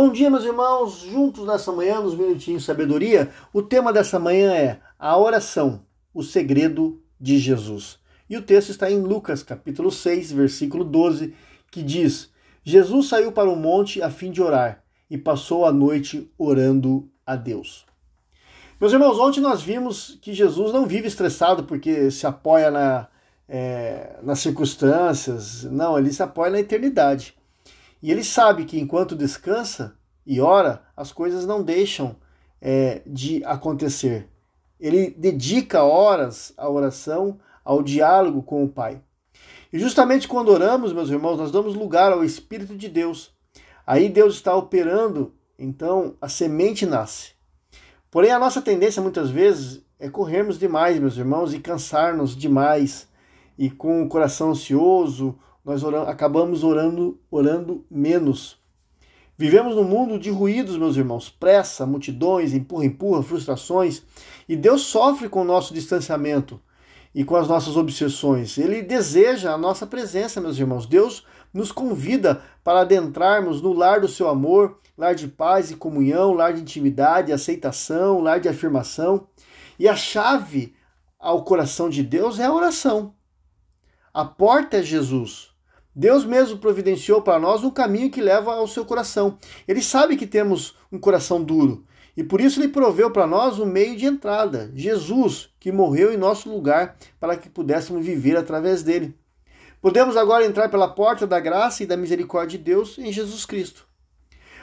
Bom dia, meus irmãos, juntos nessa manhã, nos Minutinhos Sabedoria. O tema dessa manhã é a oração, o segredo de Jesus. E o texto está em Lucas, capítulo 6, versículo 12, que diz: Jesus saiu para o monte a fim de orar e passou a noite orando a Deus. Meus irmãos, ontem nós vimos que Jesus não vive estressado porque se apoia na, é, nas circunstâncias, não, ele se apoia na eternidade. E ele sabe que enquanto descansa e ora, as coisas não deixam é, de acontecer. Ele dedica horas à oração, ao diálogo com o Pai. E justamente quando oramos, meus irmãos, nós damos lugar ao Espírito de Deus. Aí Deus está operando, então a semente nasce. Porém, a nossa tendência muitas vezes é corrermos demais, meus irmãos, e cansar-nos demais. E com o coração ansioso, nós oramos, acabamos orando, orando menos. Vivemos num mundo de ruídos, meus irmãos, pressa, multidões, empurra, empurra, frustrações, e Deus sofre com o nosso distanciamento e com as nossas obsessões. Ele deseja a nossa presença, meus irmãos. Deus nos convida para adentrarmos no lar do seu amor, lar de paz e comunhão, lar de intimidade, aceitação, lar de afirmação. E a chave ao coração de Deus é a oração. A porta é Jesus. Deus mesmo providenciou para nós um caminho que leva ao seu coração. Ele sabe que temos um coração duro e por isso ele proveu para nós um meio de entrada, Jesus, que morreu em nosso lugar para que pudéssemos viver através dele. Podemos agora entrar pela porta da graça e da misericórdia de Deus em Jesus Cristo.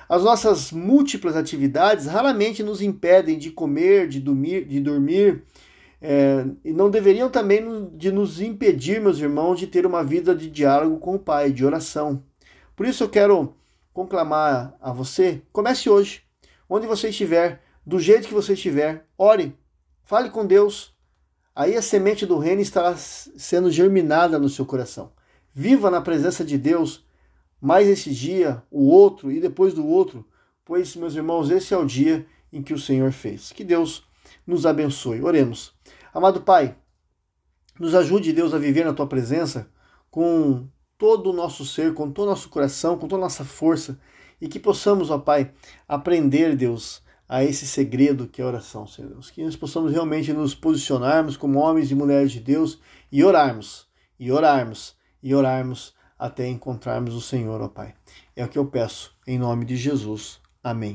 As nossas múltiplas atividades raramente nos impedem de comer, de dormir, de dormir é, e não deveriam também de nos impedir, meus irmãos, de ter uma vida de diálogo com o Pai, de oração. Por isso eu quero conclamar a você, comece hoje, onde você estiver, do jeito que você estiver, ore, fale com Deus. Aí a semente do reino estará sendo germinada no seu coração. Viva na presença de Deus mais esse dia, o outro e depois do outro, pois, meus irmãos, esse é o dia em que o Senhor fez. Que Deus nos abençoe. Oremos. Amado Pai, nos ajude, Deus, a viver na tua presença com todo o nosso ser, com todo o nosso coração, com toda a nossa força e que possamos, ó Pai, aprender, Deus, a esse segredo que é a oração, Senhor Deus. Que nós possamos realmente nos posicionarmos como homens e mulheres de Deus e orarmos, e orarmos, e orarmos até encontrarmos o Senhor, ó Pai. É o que eu peço, em nome de Jesus. Amém.